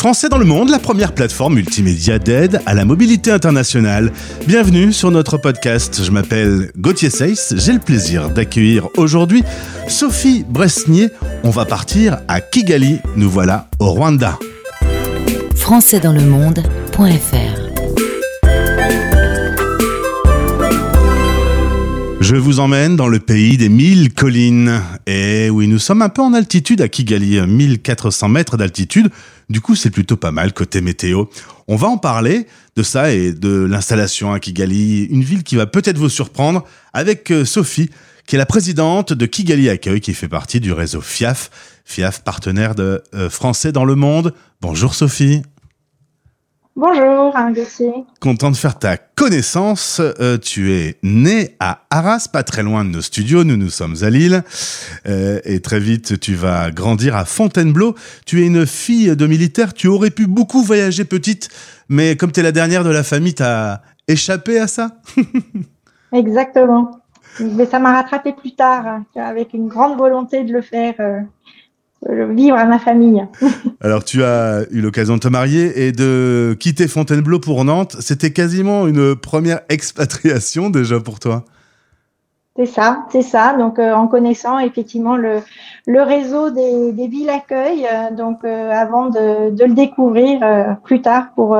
Français dans le monde, la première plateforme multimédia d'aide à la mobilité internationale. Bienvenue sur notre podcast. Je m'appelle Gauthier Seyss. J'ai le plaisir d'accueillir aujourd'hui Sophie Bresnier. On va partir à Kigali. Nous voilà au Rwanda. Françaisdanslemonde.fr Je vous emmène dans le pays des mille collines. Et oui, nous sommes un peu en altitude à Kigali, 1400 mètres d'altitude. Du coup, c'est plutôt pas mal côté météo. On va en parler de ça et de l'installation à Kigali, une ville qui va peut-être vous surprendre, avec euh, Sophie, qui est la présidente de Kigali Accueil, qui fait partie du réseau FIAF, FIAF partenaire de euh, Français dans le monde. Bonjour Sophie. Bonjour, Gauthier. Content de faire ta connaissance. Euh, tu es né à Arras, pas très loin de nos studios. Nous, nous sommes à Lille. Euh, et très vite, tu vas grandir à Fontainebleau. Tu es une fille de militaire. Tu aurais pu beaucoup voyager petite, mais comme tu es la dernière de la famille, tu as échappé à ça? Exactement. Mais ça m'a rattrapé plus tard, hein, avec une grande volonté de le faire. Vivre à ma famille. Alors, tu as eu l'occasion de te marier et de quitter Fontainebleau pour Nantes. C'était quasiment une première expatriation déjà pour toi. C'est ça, c'est ça. Donc, euh, en connaissant effectivement le, le réseau des, des villes accueil, euh, donc euh, avant de, de, le découvrir plus tard pour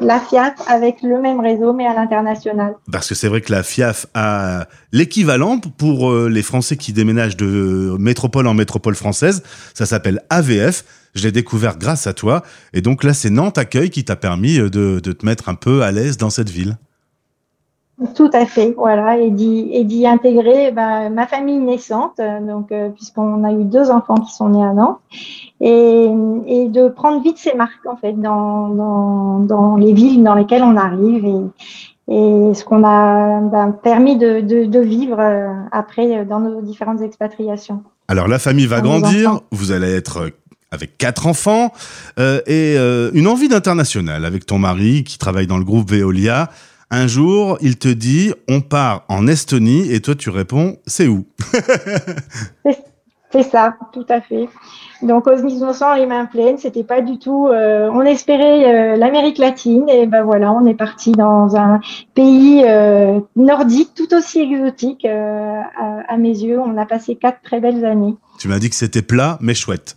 la FIAF avec le même réseau mais à l'international. Parce que c'est vrai que la FIAF a l'équivalent pour les Français qui déménagent de métropole en métropole française. Ça s'appelle AVF. Je l'ai découvert grâce à toi. Et donc là, c'est Nantes Accueil qui t'a permis de, de te mettre un peu à l'aise dans cette ville. Tout à fait, voilà, et d'y intégrer ben, ma famille naissante, donc euh, puisqu'on a eu deux enfants qui sont nés à Nantes, et, et de prendre vite ses marques en fait dans, dans, dans, les villes dans lesquelles on arrive. Et, et ce qu'on a ben, permis de, de, de, vivre euh, après dans nos différentes expatriations. Alors la famille va grandir, vous allez être avec quatre enfants euh, et euh, une envie d'international avec ton mari qui travaille dans le groupe Veolia. Un jour, il te dit on part en Estonie et toi tu réponds c'est où? C'est ça, tout à fait. Donc aux innocents les mains pleines, c'était pas du tout. Euh, on espérait euh, l'Amérique latine et ben voilà, on est parti dans un pays euh, nordique tout aussi exotique à, à, mes yeux. On a passé quatre très belles années. Tu m'as dit que c'était plat mais chouette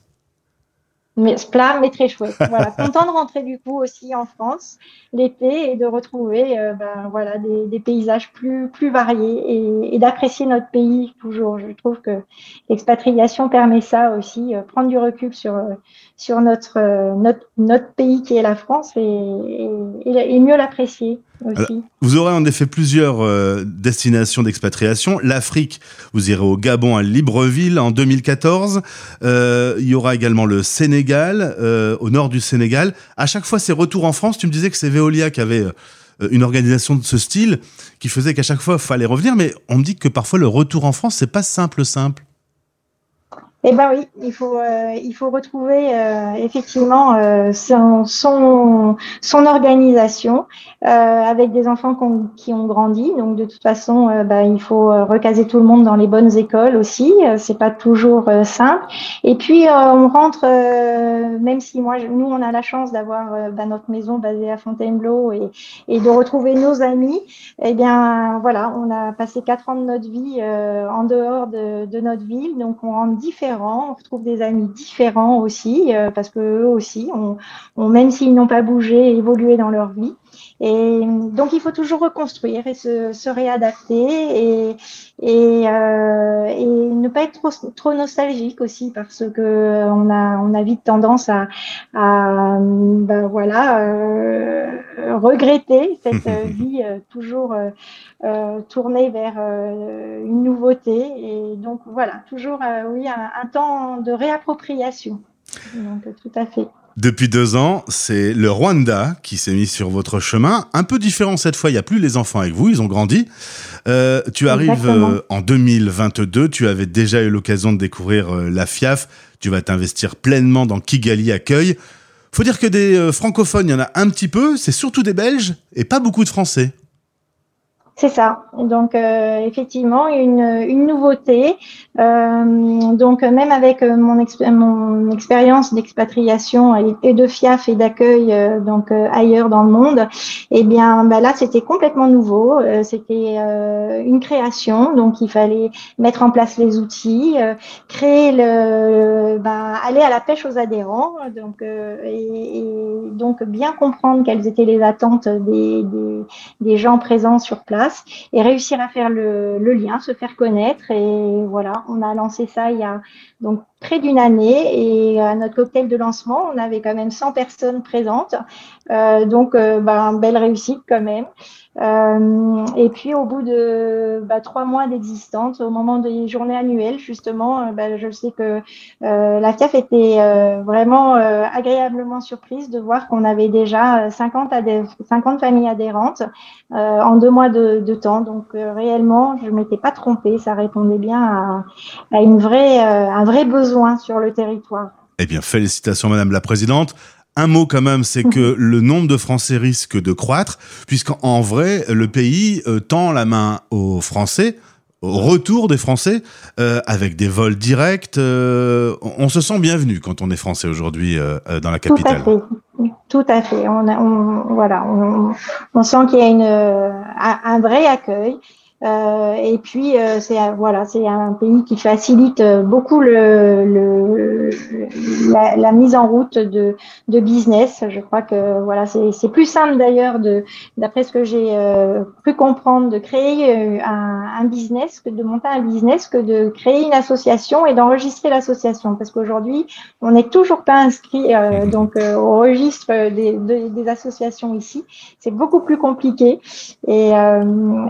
mais plat, mais très chouette. Voilà, content de rentrer du coup aussi en France l'été et de retrouver euh, ben, voilà des, des, paysages plus plus variés et, et d'apprécier notre pays toujours. Je trouve que l'expatriation permet ça aussi, euh, prendre du recul sur euh, sur notre notre notre pays qui est la France et, et, et mieux l'apprécier. Aussi. vous aurez en effet plusieurs euh, destinations d'expatriation. L'Afrique, vous irez au Gabon à Libreville en 2014. Euh, il y aura également le Sénégal, euh, au nord du Sénégal. À chaque fois, ces retours en France, tu me disais que c'est Veolia qui avait euh, une organisation de ce style, qui faisait qu'à chaque fois, il fallait revenir. Mais on me dit que parfois, le retour en France, c'est pas simple, simple. Eh ben oui, il faut euh, il faut retrouver euh, effectivement euh, son, son, organisation avec des enfants qui ont grandi. Donc de toute façon, bah, il faut recaser tout le monde dans les bonnes écoles aussi. c'est pas toujours simple. Et puis on rentre, même si moi nous on a la chance d'avoir bah, notre maison basée à Fontainebleau et, et de retrouver nos amis. Eh bien voilà, on a passé quatre ans de notre vie en dehors de, de notre ville, donc on rentre différents on retrouve des amis différents aussi, euh, parce que eux aussi, on, même s'ils n'ont pas bougé, évolué dans leur vie. Et donc, il faut toujours reconstruire et se, réadapter et, et, euh, et, ne pas être trop, trop, nostalgique aussi parce que on a, on a vite tendance à, à ben voilà, euh, regretter cette vie euh, toujours euh, tournée vers une nouveauté. Et donc, voilà, toujours, oui, un, un temps de réappropriation. Donc, tout à fait. Depuis deux ans, c'est le Rwanda qui s'est mis sur votre chemin. Un peu différent cette fois, il n'y a plus les enfants avec vous, ils ont grandi. Euh, tu arrives euh, en 2022, tu avais déjà eu l'occasion de découvrir euh, la FIAF, tu vas t'investir pleinement dans Kigali Accueil. Faut dire que des euh, francophones, il y en a un petit peu, c'est surtout des Belges et pas beaucoup de Français. C'est ça. Donc euh, effectivement une, une nouveauté. Euh, donc même avec euh, mon, expérience d'expatriation et, de FIAF et d'accueil donc ailleurs dans le monde, eh bien bah, là c'était complètement nouveau. c'était une création. Donc il fallait mettre en place les outils, créer le, bah, aller à la pêche aux adhérents. Donc et, et, donc bien comprendre quelles étaient les attentes des, des, des gens présents sur place et réussir à faire le, lien, se faire connaître. Et voilà, on a lancé ça il y a donc près d'une année et à notre cocktail de lancement, on avait quand même 100 personnes présentes. Euh, donc, euh, bah, belle réussite quand même. Euh, et puis au bout de bah, trois mois d'existence, au moment des journées annuelles, justement, bah, je sais que la FIAF était vraiment agréablement surprise de voir qu'on avait déjà 50, 50 familles adhérentes en deux mois de, temps. Donc réellement, je m'étais pas trompée, ça répondait bien à, un vrai besoin sur le territoire. Eh bien, félicitations, Madame la Présidente. Un mot quand même, c'est que le nombre de Français risque de croître, puisqu'en vrai, le pays euh, tend la main aux Français, au retour des Français, euh, avec des vols directs. Euh, on se sent bienvenu quand on est Français aujourd'hui dans la capitale. Tout à fait. Tout à fait. On, voilà, on, sent qu'il y a une, un vrai accueil. Euh, et puis euh, c'est voilà, c'est un pays qui facilite euh, beaucoup le, le la, la, mise en route de, de business. Je crois que voilà, c'est plus simple d'ailleurs de d'après ce que j'ai euh, pu comprendre de créer un, un, business que de monter un business que de créer une association et d'enregistrer l'association parce qu'aujourd'hui on n'est toujours pas inscrit mmh. donc au registre des, des associations ici. C'est beaucoup plus compliqué et,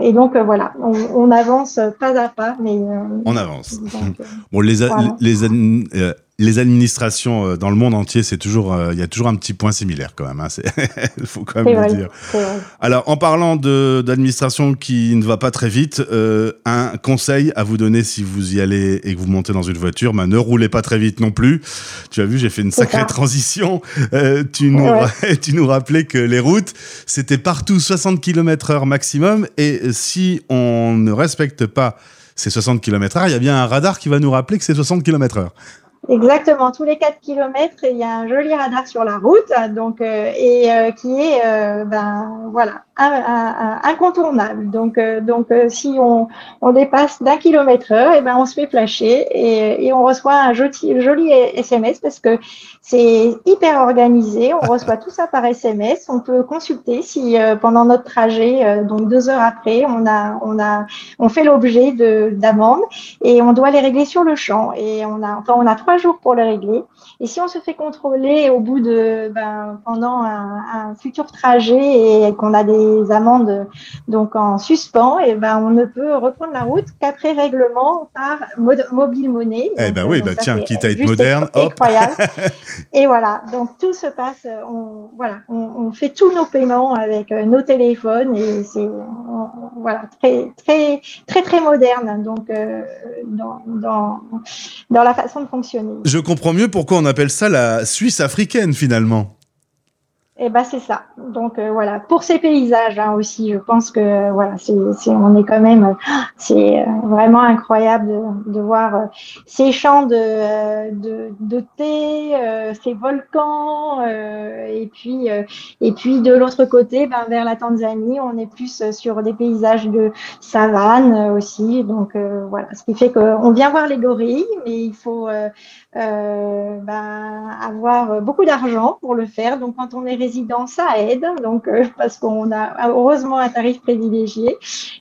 et donc voilà on, avance pas à pas, mais euh, on avance. Euh, bon, les, les, euh, les administrations euh, dans le monde entier, c'est toujours, euh, il y a toujours un petit point similaire quand même. Hein, il faut quand même le dire. Alors, en parlant d'administration qui ne va pas très vite, euh, un conseil à vous donner si vous y allez et que vous montez dans une voiture, bah, ne roulez pas très vite non plus. Tu as vu, j'ai fait une sacrée transition. tu nous, tu nous rappelais que les routes, c'était partout 60 km/h maximum, et si on ne respecte pas ces 60 km/h, il y a bien un radar qui va nous rappeler que c'est 60 km/h. Exactement, tous les 4 kilomètres, il y a un joli radar sur la route, donc euh, et euh, qui est euh, ben voilà incontournable. Donc donc si on, on dépasse d'un kilomètre heure, et ben on se fait flasher et, et on reçoit un joli, joli SMS parce que c'est hyper organisé. On reçoit tout ça par SMS. On peut consulter si pendant notre trajet, donc deux heures après, on a on a on fait l'objet de d'amendes et on doit les régler sur le champ. Et on a enfin on a trois jours pour le régler. Et si on se fait contrôler au bout de ben, pendant un, futur trajet et qu'on a des amendes donc en suspens, et ben on ne peut reprendre la route qu'après règlement par mobile monnaie. Eh ben oui, bah tiens, quitte à être moderne, incroyable. et voilà, donc tout se passe, on, voilà, on, fait tous nos paiements avec euh, nos téléphones et c'est voilà très très très très moderne donc euh, dans, dans dans la façon de fonctionner. Je comprends mieux pourquoi on appelle ça la Suisse africaine finalement. Eh ben c'est ça. Donc euh, voilà, pour ces paysages hein, aussi, je pense que voilà, c'est, on est quand même, c'est euh, vraiment incroyable de, voir euh, ces champs de, de, de thé, ces volcans, et puis et puis de l'autre côté, ben, vers la Tanzanie, on est plus sur des paysages de savane aussi. Donc voilà, ce qui fait qu'on vient voir les gorilles, mais il faut ben, avoir beaucoup d'argent pour le faire. Donc quand on est résident, ça aide, donc euh, parce qu'on a heureusement un tarif privilégié.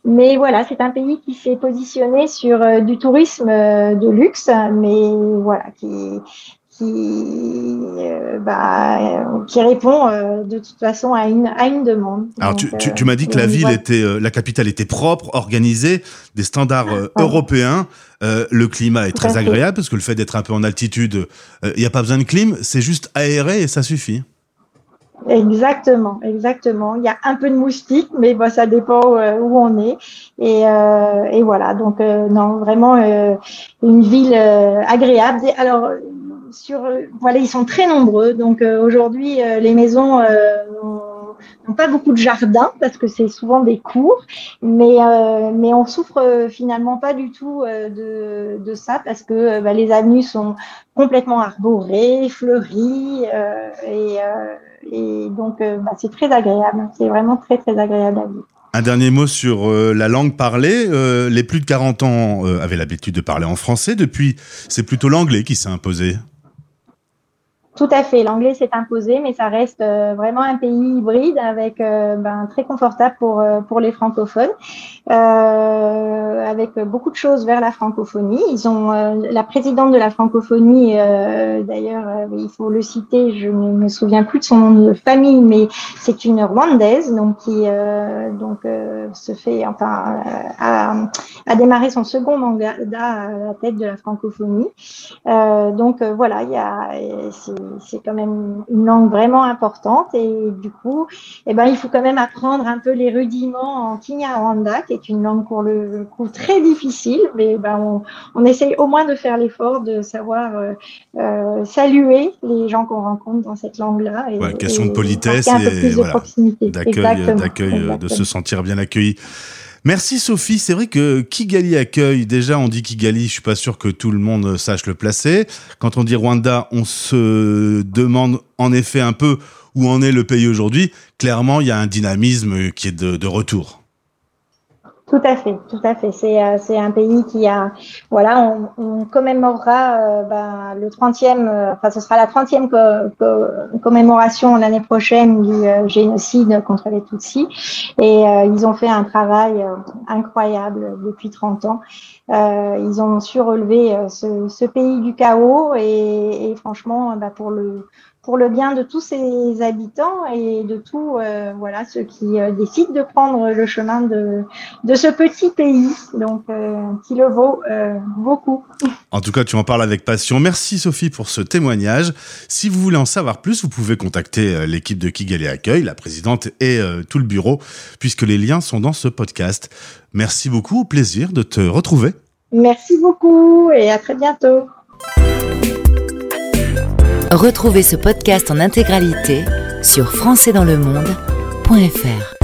Mais voilà, c'est un pays qui s'est positionné sur euh, du tourisme euh, de luxe, mais voilà, qui qui, bah, qui répond de toute façon à une, à une demande. Alors, tu, tu, m'as dit que la ville était, la capitale était propre, organisée, des standards européens. le climat est très agréable parce que le fait d'être un peu en altitude, il n'y a pas besoin de clim, c'est juste aéré et ça suffit. Exactement, exactement. Il y a un peu de moustique, mais bon, ça dépend euh, où on est. Et, euh, et voilà, donc euh, non, vraiment une ville agréable. Alors sur, voilà, ils sont très nombreux. Donc aujourd'hui, les maisons n'ont pas beaucoup de jardins parce que c'est souvent des cours, mais, mais on souffre finalement pas du tout de, de ça parce que bah, les avenues sont complètement arborées, fleuries et, et donc bah, c'est très agréable. C'est vraiment très très agréable à vivre. Un dernier mot sur euh, la langue parlée. Euh, les plus de 40 ans euh, avaient l'habitude de parler en français. Depuis, c'est plutôt l'anglais qui s'est imposé. Tout à fait. L'anglais s'est imposé, mais ça reste euh, vraiment un pays hybride avec euh, ben, très confortable pour euh, pour les francophones, avec beaucoup de choses vers la francophonie. Ils ont la présidente de la francophonie, d'ailleurs, il faut le citer. Je ne me souviens plus de son nom de famille, mais c'est une rwandaise, donc qui donc se fait enfin a, a, démarré son second mandat à la tête de la francophonie. donc voilà, il y a c'est quand même une langue vraiment importante et du coup, eh ben, il faut quand même apprendre un peu les rudiments en Kinyarwanda, qui est une langue pour le coup très difficile, mais ben, on, on essaye au moins de faire l'effort de savoir euh, euh saluer les gens qu'on rencontre dans cette langue-là. Ouais, question de politesse et voilà, d'accueil, euh, de se sentir bien accueilli. Merci Sophie. C'est vrai que Kigali accueille, déjà on dit Kigali, je suis pas sûr que tout le monde sache le placer. Quand on dit Rwanda, on se demande en effet un peu où en est le pays aujourd'hui. Clairement, il y a un dynamisme qui est de, de retour. Tout à fait, tout à fait. C'est euh, un pays qui a voilà, on, on commémorera euh, ben, le 30e, euh, enfin ce sera la 30e commémoration l'année prochaine du génocide contre les Tutsis et ils ont fait un travail incroyable depuis 30 ans. ils ont su relever ce, ce pays du chaos et, et franchement, ben, pour le pour le bien de tous ses habitants et de tous euh, voilà ceux qui euh, décident de prendre le chemin de, de ce petit pays donc euh, qui le vaut beaucoup. En tout cas, tu en parles avec passion. Merci Sophie pour ce témoignage. Si vous voulez en savoir plus, vous pouvez contacter l'équipe de Kigali Accueil, la présidente et tout le bureau puisque les liens sont dans ce podcast. Merci beaucoup, au plaisir de te retrouver. Merci beaucoup et à très bientôt. Retrouvez ce podcast en intégralité sur françaisdanslemonde.fr.